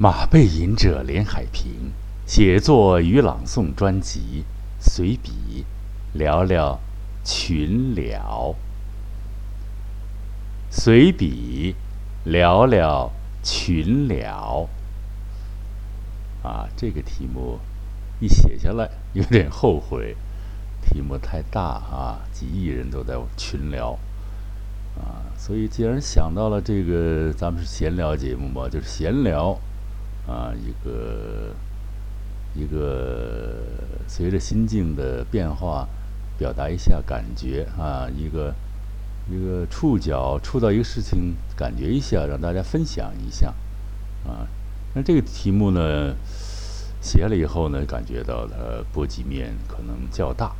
马背吟者连海平写作与朗诵专辑随笔聊聊群聊，随笔聊聊群聊。啊，这个题目一写下来有点后悔，题目太大啊，几亿人都在群聊。啊，所以既然想到了这个，咱们是闲聊节目嘛，就是闲聊，啊，一个一个随着心境的变化，表达一下感觉啊，一个一个触角触到一个事情，感觉一下，让大家分享一下，啊，那这个题目呢，写了以后呢，感觉到它波及面可能较大，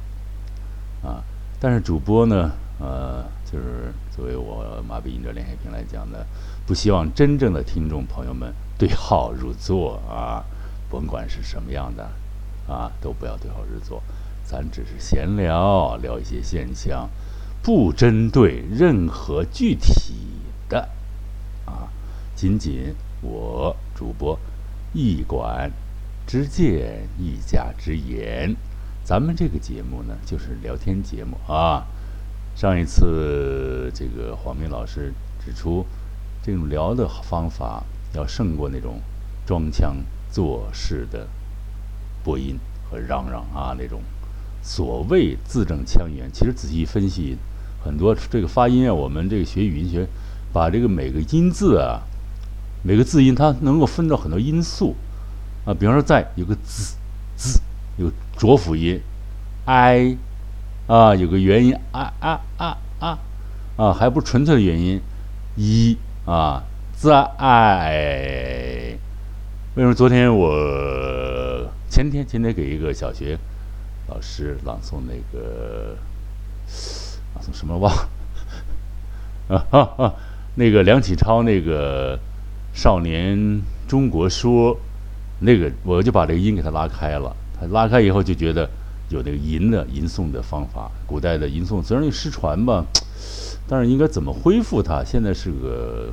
啊，但是主播呢，呃。就是作为我马背吟者连海平来讲呢，不希望真正的听众朋友们对号入座啊，甭管是什么样的啊，都不要对号入座。咱只是闲聊，聊一些现象，不针对任何具体的啊，仅仅我主播一管之见，一家之言。咱们这个节目呢，就是聊天节目啊。上一次，这个黄明老师指出，这种聊的方法要胜过那种装腔作势的播音和嚷嚷啊那种所谓字正腔圆。其实仔细分析，很多这个发音啊，我们这个学语音学，把这个每个音字啊，每个字音它能够分到很多因素啊。比方说，在有个字字有浊辅音，i。啊，有个元音啊啊啊啊，啊，还不纯粹的元音，一啊在。为什么昨天我前天前天给一个小学老师朗诵那个朗诵什么忘啊啊啊，那个梁启超那个《少年中国说》，那个我就把这个音给他拉开了，他拉开以后就觉得。有那个吟的吟诵的方法，古代的吟诵虽然失传吧，但是应该怎么恢复它，现在是个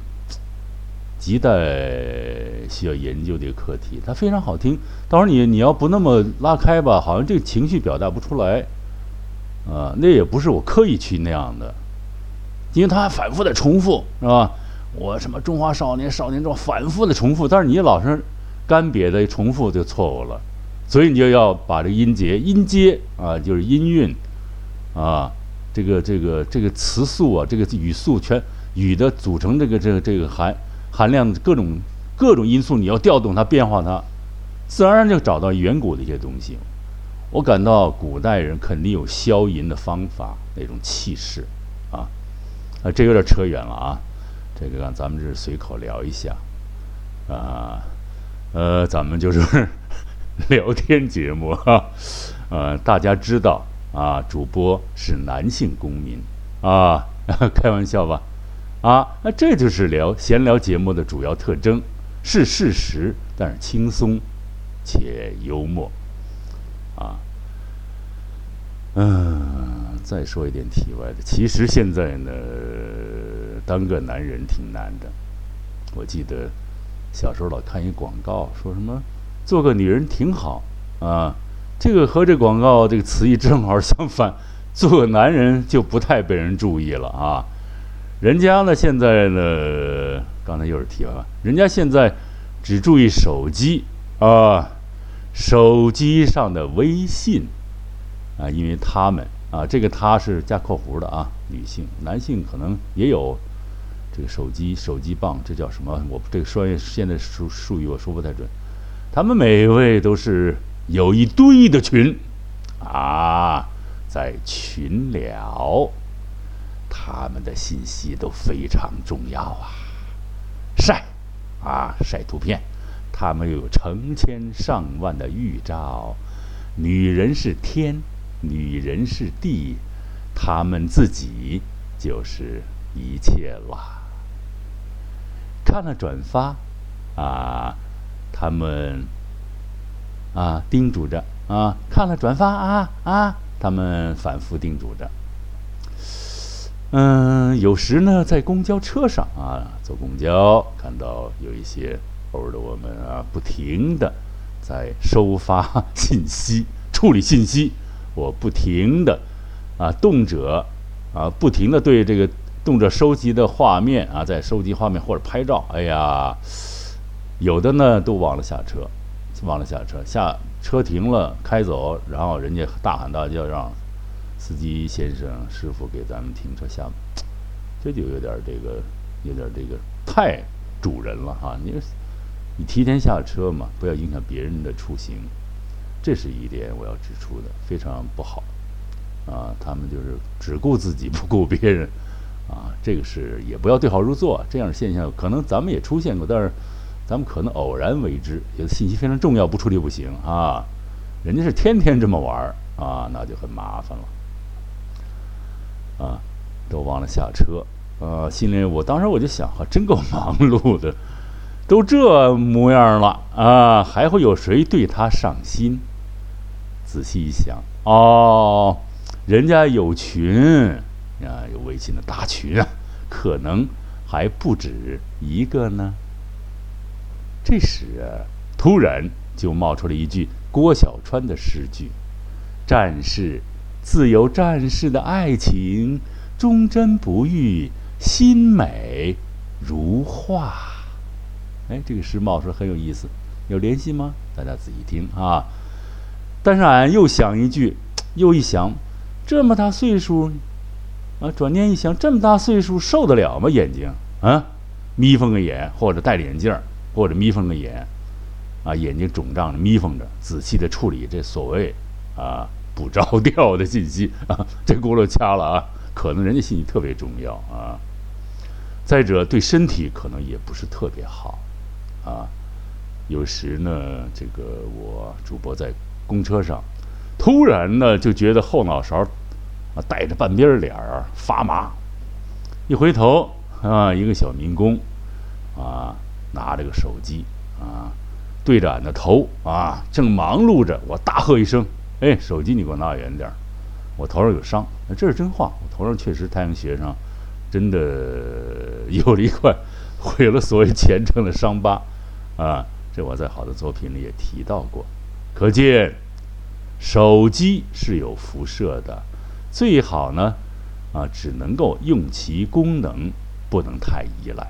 亟待需要研究的一个课题。它非常好听，到时候你你要不那么拉开吧，好像这个情绪表达不出来，啊，那也不是我刻意去那样的，因为它反复的重复，是吧？我什么中华少年少年中反复的重复，但是你老是干瘪的重复就错误了。所以你就要把这个音节、音阶啊，就是音韵啊，这个、这个、这个词素啊，这个语素全语的组成，这个、这个、这个含含量各种各种因素，你要调动它、变化它，自然而然就找到远古的一些东西。我感到古代人肯定有消音的方法，那种气势啊啊，这有点扯远了啊。这个咱们是随口聊一下啊，呃，咱们就是。聊天节目哈，呃，大家知道啊，主播是男性公民啊，开玩笑吧，啊，那这就是聊闲聊节目的主要特征，是事实，但是轻松且幽默啊。嗯，再说一点题外的，其实现在呢，当个男人挺难的。我记得小时候老看一广告，说什么。做个女人挺好啊，这个和这广告这个词义正好相反。做个男人就不太被人注意了啊。人家呢现在呢，刚才又是提了，人家现在只注意手机啊，手机上的微信啊，因为他们啊，这个他是加括弧的啊，女性、男性可能也有这个手机、手机棒，这叫什么？我这个专业现在术术语我说不太准。他们每位都是有一堆的群，啊，在群聊，他们的信息都非常重要啊，晒，啊晒图片，他们又有成千上万的预兆，女人是天，女人是地，他们自己就是一切了。看了转发，啊。他们啊，叮嘱着啊，看了转发啊啊，他们反复叮嘱着。嗯，有时呢，在公交车上啊，坐公交看到有一些偶尔的我们啊，不停的在收发信息、处理信息，我不停的啊，动辄啊，不停的对这个动辄收集的画面啊，在收集画面或者拍照，哎呀，有的呢都忘了下车，忘了下车，下车停了开走，然后人家大喊大叫让司机先生、师傅给咱们停车下，这就有点这个，有点这个太主人了哈，你。你提前下车嘛，不要影响别人的出行，这是一点我要指出的，非常不好。啊，他们就是只顾自己不顾别人，啊，这个是也不要对号入座。这样的现象可能咱们也出现过，但是咱们可能偶然为之，觉得信息非常重要，不处理不行啊。人家是天天这么玩儿啊，那就很麻烦了。啊，都忘了下车，啊，心里我当时我就想，哈，真够忙碌的。都这模样了啊，还会有谁对他上心？仔细一想，哦，人家有群啊，有微信的大群啊，可能还不止一个呢。这时，突然就冒出了一句郭小川的诗句：“战士自有战士的爱情，忠贞不渝，心美如画。”哎，这个诗冒出来很有意思，有联系吗？大家仔细听啊！但是俺又想一句，又一想，这么大岁数，啊，转念一想，这么大岁数受得了吗？眼睛啊，眯缝个眼，或者戴着眼镜儿，或者眯缝个眼，啊，眼睛肿胀着，眯缝着，仔细的处理这所谓啊不着调的信息啊，这轱辘掐了啊，可能人家信息特别重要啊。再者，对身体可能也不是特别好。啊，有时呢，这个我主播在公车上，突然呢就觉得后脑勺啊带着半边脸儿发麻，一回头啊，一个小民工啊拿着个手机啊对着俺的头啊正忙碌着，我大喝一声：“哎，手机你给我拿远点儿，我头上有伤。”这是真话，我头上确实太阳穴上真的有了一块毁了所谓前程的伤疤。啊，这我在好的作品里也提到过，可见手机是有辐射的，最好呢，啊，只能够用其功能，不能太依赖，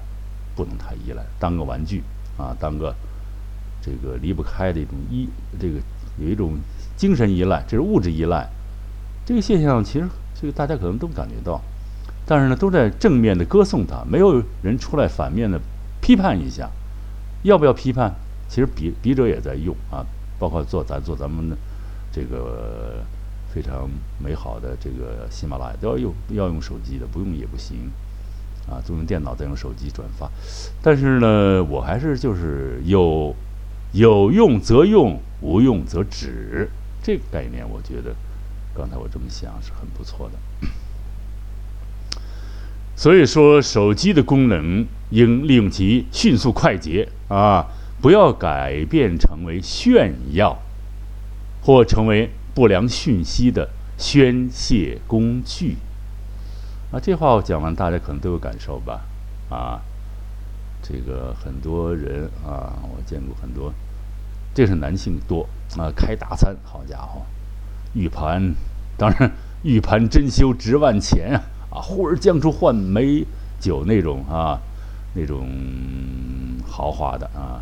不能太依赖，当个玩具啊，当个这个离不开的一种依，这个有一种精神依赖，这是物质依赖，这个现象其实这个大家可能都感觉到，但是呢，都在正面的歌颂它，没有人出来反面的批判一下。要不要批判？其实笔笔者也在用啊，包括做咱做咱们的这个非常美好的这个喜马拉雅都要用要用手机的，不用也不行啊，都用电脑再用手机转发。但是呢，我还是就是有有用则用，无用则止这个概念，我觉得刚才我这么想是很不错的。所以说，手机的功能应利用其迅速快捷啊，不要改变成为炫耀，或成为不良讯息的宣泄工具。啊，这话我讲完，大家可能都有感受吧？啊，这个很多人啊，我见过很多，这是男性多啊，开大餐，好家伙，玉盘，当然玉盘珍馐值万钱啊。啊，忽而将出换美酒那种啊，那种豪华的啊，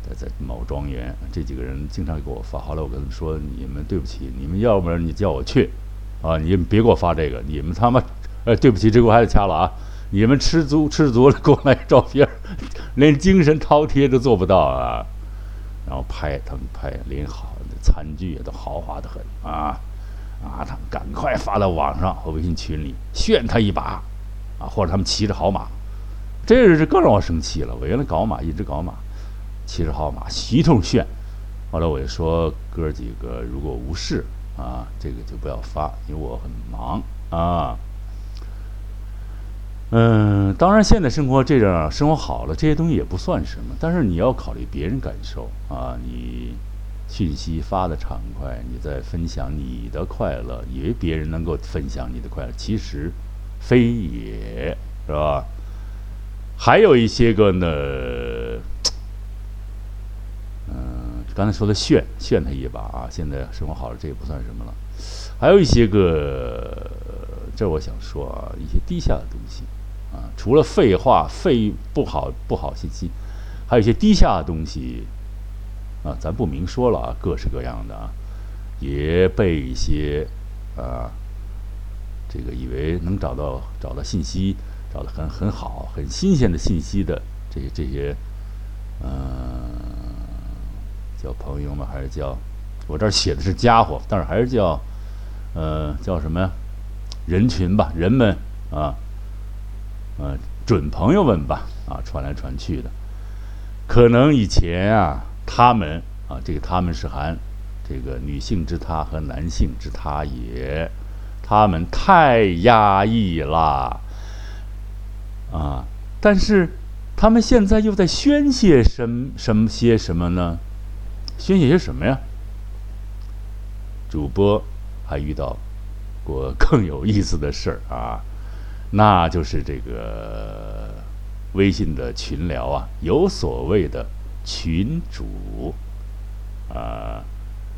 在在某庄园，这几个人经常给我发。后来我跟他们说：“你们对不起，你们要不然你叫我去，啊，你们别给我发这个，你们他妈，哎，对不起，这个我还得掐了啊！你们吃足吃足了，给我来照片，连精神饕餮都做不到啊！然后拍他们拍，连好的餐具也都豪华的很啊。”啊，他们赶快发到网上和微信群里炫他一把，啊，或者他们骑着好马，这是更让我生气了。我原来搞马，一直搞马，骑着好马一通炫。后来我就说哥几个如果无事啊，这个就不要发，因为我很忙啊。嗯，当然现在生活这样生活好了，这些东西也不算什么，但是你要考虑别人感受啊，你。信息发的畅快，你在分享你的快乐，以为别人能够分享你的快乐，其实非也，是吧？还有一些个呢，刚才说的炫炫他一把啊，现在生活好了，这也不算什么了。还有一些个，这我想说啊，一些低下的东西啊，除了废话、废不好不好信息，还有一些低下的东西啊，咱不明说了啊，各式各样的啊，也被一些啊，这个以为能找到找到信息，找的很很好、很新鲜的信息的这些这些，嗯。叫朋友吗？还是叫我这儿写的是家伙，但是还是叫呃叫什么呀？人群吧，人们啊，呃准朋友们吧啊，传来传去的。可能以前啊，他们啊，这个他们是含这个女性之他和男性之他也，他们太压抑了啊。但是他们现在又在宣泄什什么些什么呢？宣泄些什么呀？主播还遇到过更有意思的事儿啊，那就是这个微信的群聊啊，有所谓的群主啊，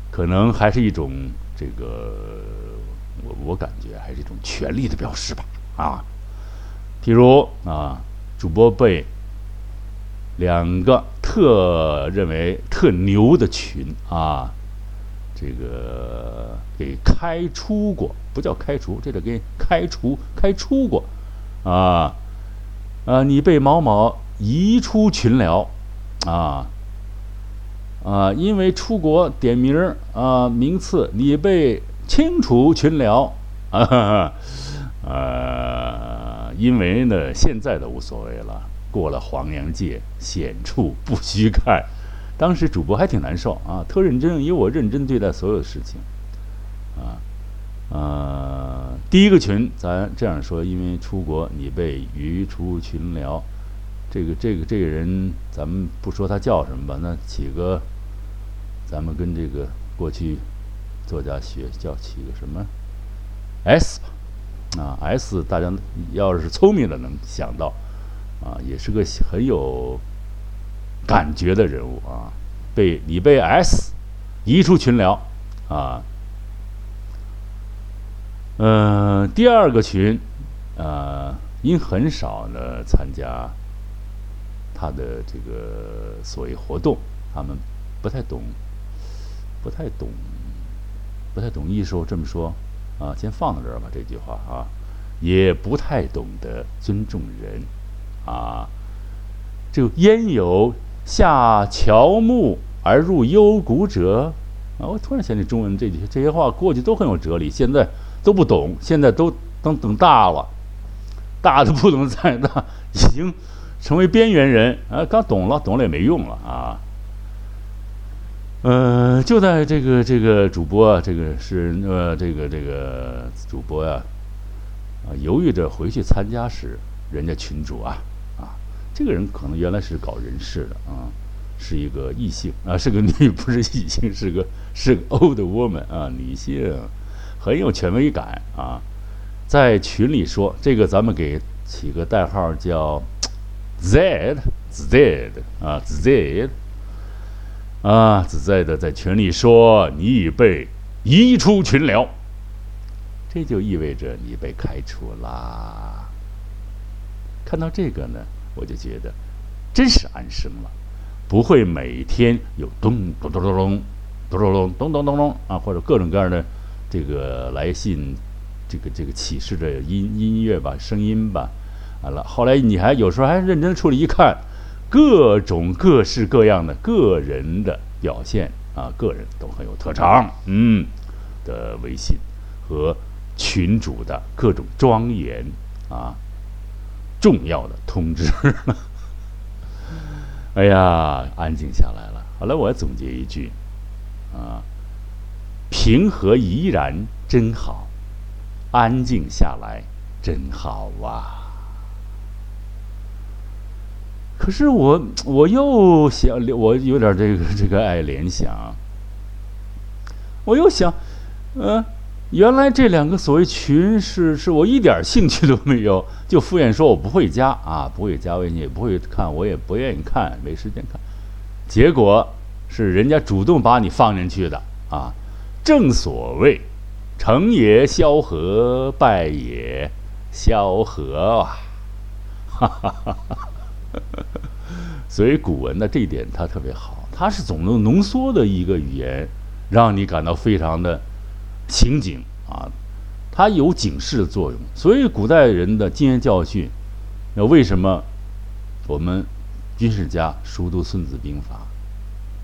可能还是一种这个，我我感觉还是一种权力的表示吧啊。譬如啊，主播被。两个特认为特牛的群啊，这个给开除过，不叫开除，这得给开除开除过，啊，啊，你被某某移出群聊，啊，啊，因为出国点名儿啊名次，你被 清除群聊，啊，呃，因为呢现在的无所谓了。过了黄洋界，险处不须看。当时主播还挺难受啊，特认真，因为我认真对待所有事情，啊，呃，第一个群咱这样说，因为出国你被移出群聊，这个这个这个人，咱们不说他叫什么吧，那起个，咱们跟这个过去作家学叫起个什么 S 吧，啊 S，大家要是聪明的能想到。啊，也是个很有感觉的人物啊！被你被 S 移出群聊啊，嗯，第二个群啊，因很少呢参加他的这个所谓活动，他们不太懂，不太懂，不太懂艺术。这么说啊，先放在这儿吧。这句话啊，也不太懂得尊重人。啊，就焉有下乔木而入幽谷者？啊，我突然想起中文这句这些话，过去都很有哲理，现在都不懂，现在都等等大了，大的不能再大，已经成为边缘人啊！刚懂了，懂了也没用了啊。嗯，就在这个这个主播啊，这个是呃这个这个主播呀，啊犹豫着回去参加时，人家群主啊。这个人可能原来是搞人事的啊，是一个异性啊，是个女，不是异性，是个是个 old woman 啊，女性，很有权威感啊，在群里说这个，咱们给起个代号叫 Z Z 啊，Z 啊，Z 的在群里说你已被移出群聊，这就意味着你被开除啦。看到这个呢？我就觉得，真是安生了，不会每天有咚咚咚咚咚咚咚咚咚咚咚啊，或者各种各样的这个来信，这个这个启示的音音乐吧，声音吧，完了，后来你还有时候还认真处理一看，各种各式各样的个人的表现啊，个人都很有特长，嗯，的微信和群主的各种庄严啊。重要的通知，哎呀，安静下来了。好了，我总结一句，啊，平和怡然真好，安静下来真好啊。可是我我又想，我有点这个这个爱联想，我又想，嗯。原来这两个所谓群是是我一点兴趣都没有，就敷衍说我不会加啊，不会加微信，也不会看，我也不愿意看，没时间看。结果是人家主动把你放进去的啊。正所谓，成也萧何，败也萧何啊！哈哈哈哈哈所以古文的这一点它特别好，它是总能浓缩的一个语言，让你感到非常的情景啊，它有警示的作用。所以古代人的经验教训，那为什么我们军事家熟读《孙子兵法》？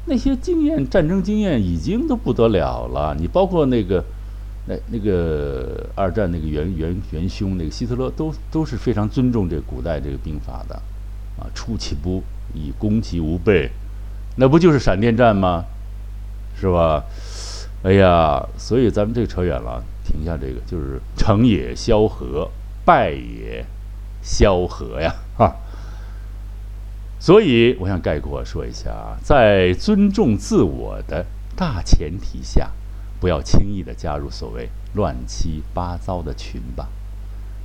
那些经验、战争经验已经都不得了了。你包括那个、那那个二战那个元元元凶那个希特勒，都都是非常尊重这古代这个兵法的，啊，出其不意，攻其无备，那不就是闪电战吗？是吧？哎呀，所以咱们这个扯远了，停下这个，就是成也萧何，败也萧何呀，哈。所以，我想概括说一下啊，在尊重自我的大前提下，不要轻易的加入所谓乱七八糟的群吧。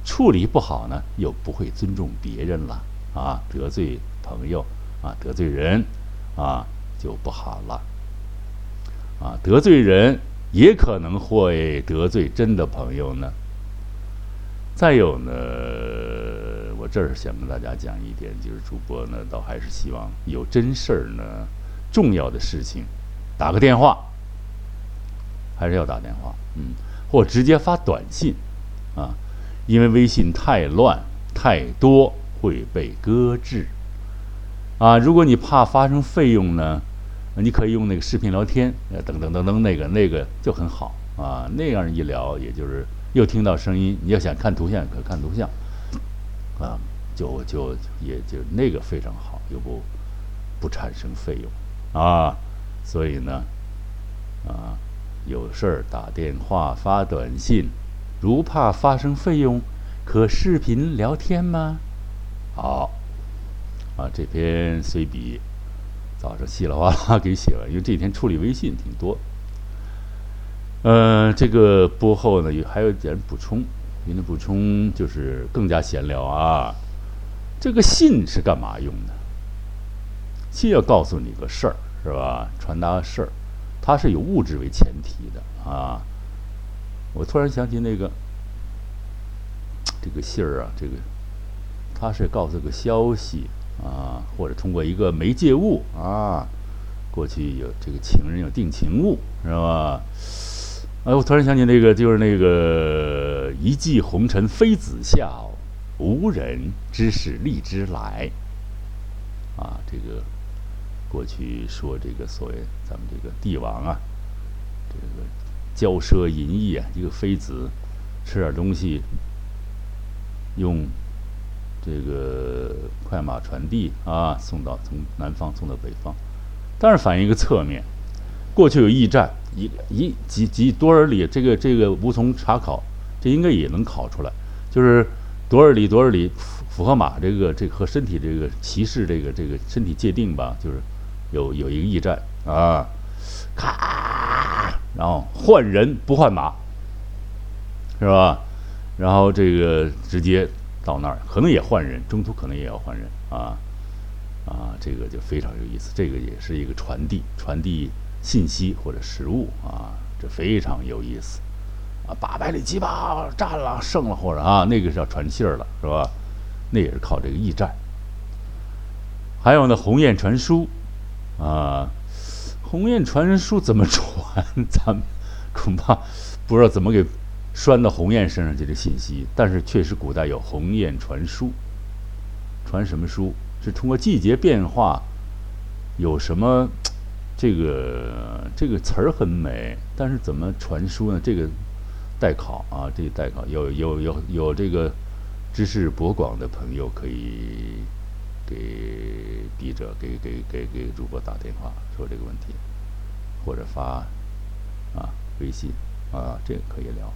处理不好呢，又不会尊重别人了啊，得罪朋友啊，得罪人啊，就不好了啊。得罪人也可能会得罪真的朋友呢。再有呢。我这儿想跟大家讲一点，就是主播呢，倒还是希望有真事儿呢，重要的事情，打个电话，还是要打电话，嗯，或直接发短信，啊，因为微信太乱太多会被搁置，啊，如果你怕发生费用呢，你可以用那个视频聊天，呃，等等等等，那个那个就很好啊，那样一聊，也就是又听到声音，你要想看图像可看图像。啊，就就也就那个非常好，又不不产生费用啊，所以呢，啊，有事儿打电话发短信，如怕发生费用，可视频聊天吗？好，啊，这篇随笔早上稀里哗啦给写完，因为这几天处理微信挺多。呃，这个播后呢，有还有点补充。您的补充就是更加闲聊啊！这个信是干嘛用的？信要告诉你个事儿，是吧？传达事儿，它是有物质为前提的啊！我突然想起那个这个信儿啊，这个它是告诉个消息，或者通过一个媒介物啊。过去有这个情人有定情物，是吧？哎，我突然想起那个，就是那个“一骑红尘妃子笑，无人知是荔枝来”。啊，这个过去说这个所谓咱们这个帝王啊，这个骄奢淫逸啊，一个妃子吃点东西，用这个快马传递啊，送到从南方送到北方，但是反映一个侧面，过去有驿站。一一几几多少里？这个这个无从查考，这应该也能考出来。就是多少里多少里符合马这个这个和身体这个骑士这个这个身体界定吧？就是有有一个驿站啊，咔，然后换人不换马，是吧？然后这个直接到那儿，可能也换人，中途可能也要换人啊啊，这个就非常有意思。这个也是一个传递传递。信息或者实物啊，这非常有意思啊！八百里急吧，战了，胜了，或者啊，那个是要传信儿了，是吧？那也是靠这个驿站。还有呢，鸿雁传书啊，鸿雁传书怎么传？咱们恐怕不知道怎么给拴到鸿雁身上去这信息。但是确实，古代有鸿雁传书，传什么书？是通过季节变化，有什么？这个这个词儿很美，但是怎么传输呢？这个待考啊，这个待考。有有有有这个知识博广的朋友可以给笔者给给给给主播打电话说这个问题，或者发啊微信啊，这个可以聊。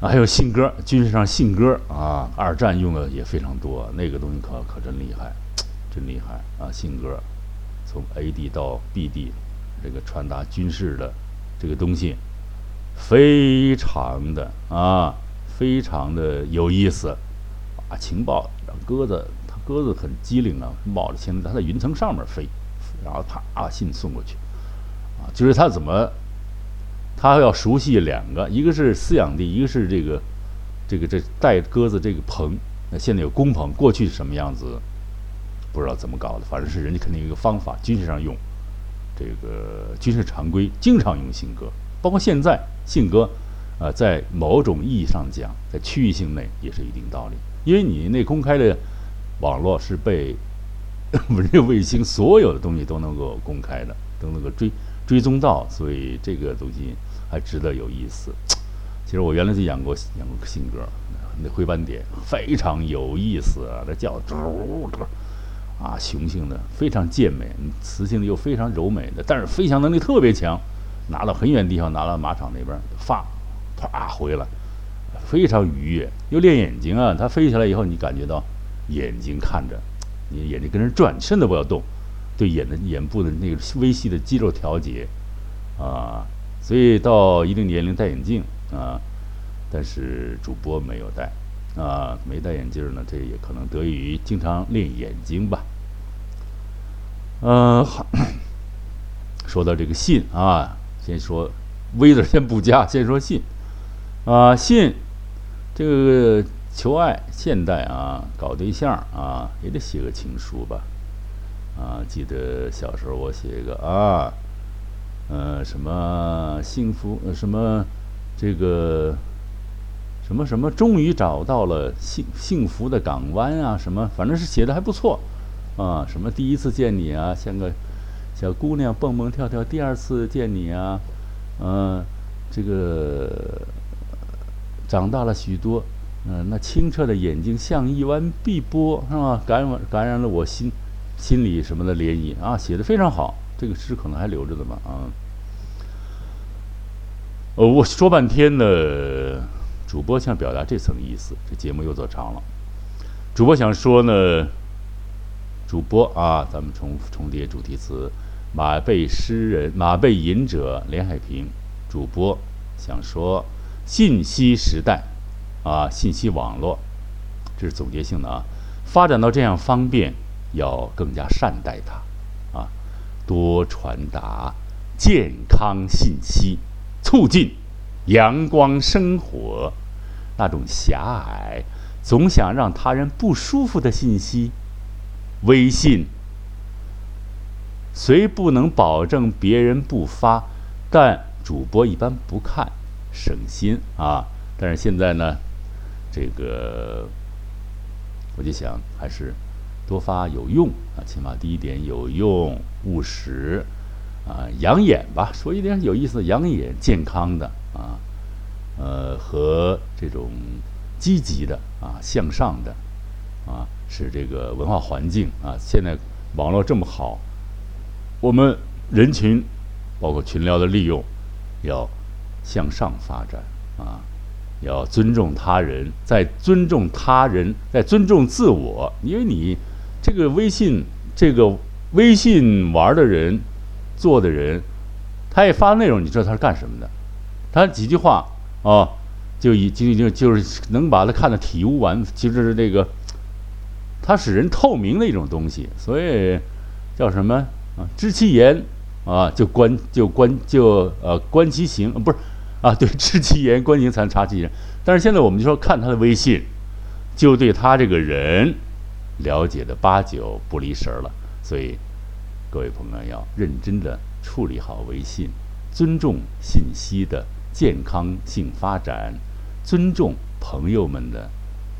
还有信鸽，军事上信鸽啊，二战用的也非常多，那个东西可可真厉害，真厉害啊，信鸽。从 A 地到 B 地，这个传达军事的这个东西，非常的啊，非常的有意思啊！情报让鸽子，它鸽子很机灵啊，冒着星，它在云层上面飞，然后啪信送过去，啊，就是他怎么，他要熟悉两个，一个是饲养地，一个是这个这个这带鸽子这个棚。那现在有工棚，过去是什么样子？不知道怎么搞的，反正是人家肯定有一个方法，军事上用，这个军事常规经常用信鸽，包括现在信鸽，呃，在某种意义上讲，在区域性内也是一定道理，因为你那公开的网络是被 人家卫星所有的东西都能够公开的，都能够追追踪到，所以这个东西还值得有意思。其实我原来就养过养过信鸽，那灰斑点非常有意思啊，那叫嘟嘟。啊，雄性的非常健美，雌性的又非常柔美的，但是飞翔能力特别强，拿到很远地方，拿到马场那边发，啪回来，非常愉悦。又练眼睛啊，它飞起来以后，你感觉到眼睛看着，你眼睛跟着转，身都不要动，对眼的眼部的那个微细的肌肉调节啊，所以到一定年龄戴眼镜啊，但是主播没有戴啊，没戴眼镜呢，这也可能得益于经常练眼睛吧。嗯，好。说到这个信啊，先说“微”字先不加，先说信啊。信这个求爱，现代啊，搞对象啊，也得写个情书吧？啊，记得小时候我写一个啊，呃，什么幸福，什么这个什么什么，终于找到了幸幸福的港湾啊，什么，反正是写的还不错。啊，什么第一次见你啊，像个小姑娘蹦蹦跳跳；第二次见你啊，嗯，这个长大了许多，嗯，那清澈的眼睛像一湾碧波，是吧？感染感染了我心心里什么的涟漪啊，写的非常好。这个诗可能还留着的吧？啊，呃，我说半天呢，主播想表达这层意思，这节目又做长了。主播想说呢。主播啊，咱们重重叠主题词，马背诗人、马背吟者连海平。主播想说，信息时代啊，信息网络，这是总结性的啊。发展到这样方便，要更加善待它啊，多传达健康信息，促进阳光生活。那种狭隘，总想让他人不舒服的信息。微信虽不能保证别人不发，但主播一般不看，省心啊。但是现在呢，这个我就想还是多发有用啊，起码第一点有用、务实啊，养眼吧。说一点有意思的，养眼、健康的啊，呃，和这种积极的啊，向上的啊。是这个文化环境啊，现在网络这么好，我们人群包括群聊的利用，要向上发展啊，要尊重他人，在尊重他人，在尊重自我。因为你这个微信，这个微信玩的人，做的人，他也发内容，你知道他是干什么的？他几句话啊，就已经就就是能把他看得体无完，就是这个。它使人透明的一种东西，所以叫什么啊？知其言啊，就观就观就呃观其行，不是啊？对，知其言观其行才能察其人。但是现在我们就说看他的微信，就对他这个人了解的八九不离十了。所以各位朋友要认真的处理好微信，尊重信息的健康性发展，尊重朋友们的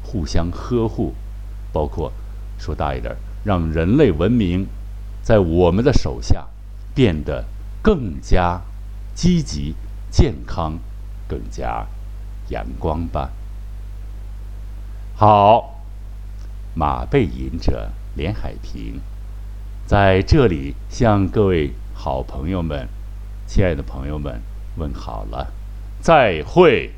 互相呵护。包括说大一点，让人类文明在我们的手下变得更加积极、健康、更加阳光吧。好，马背吟者连海平在这里向各位好朋友们、亲爱的朋友们问好了，再会。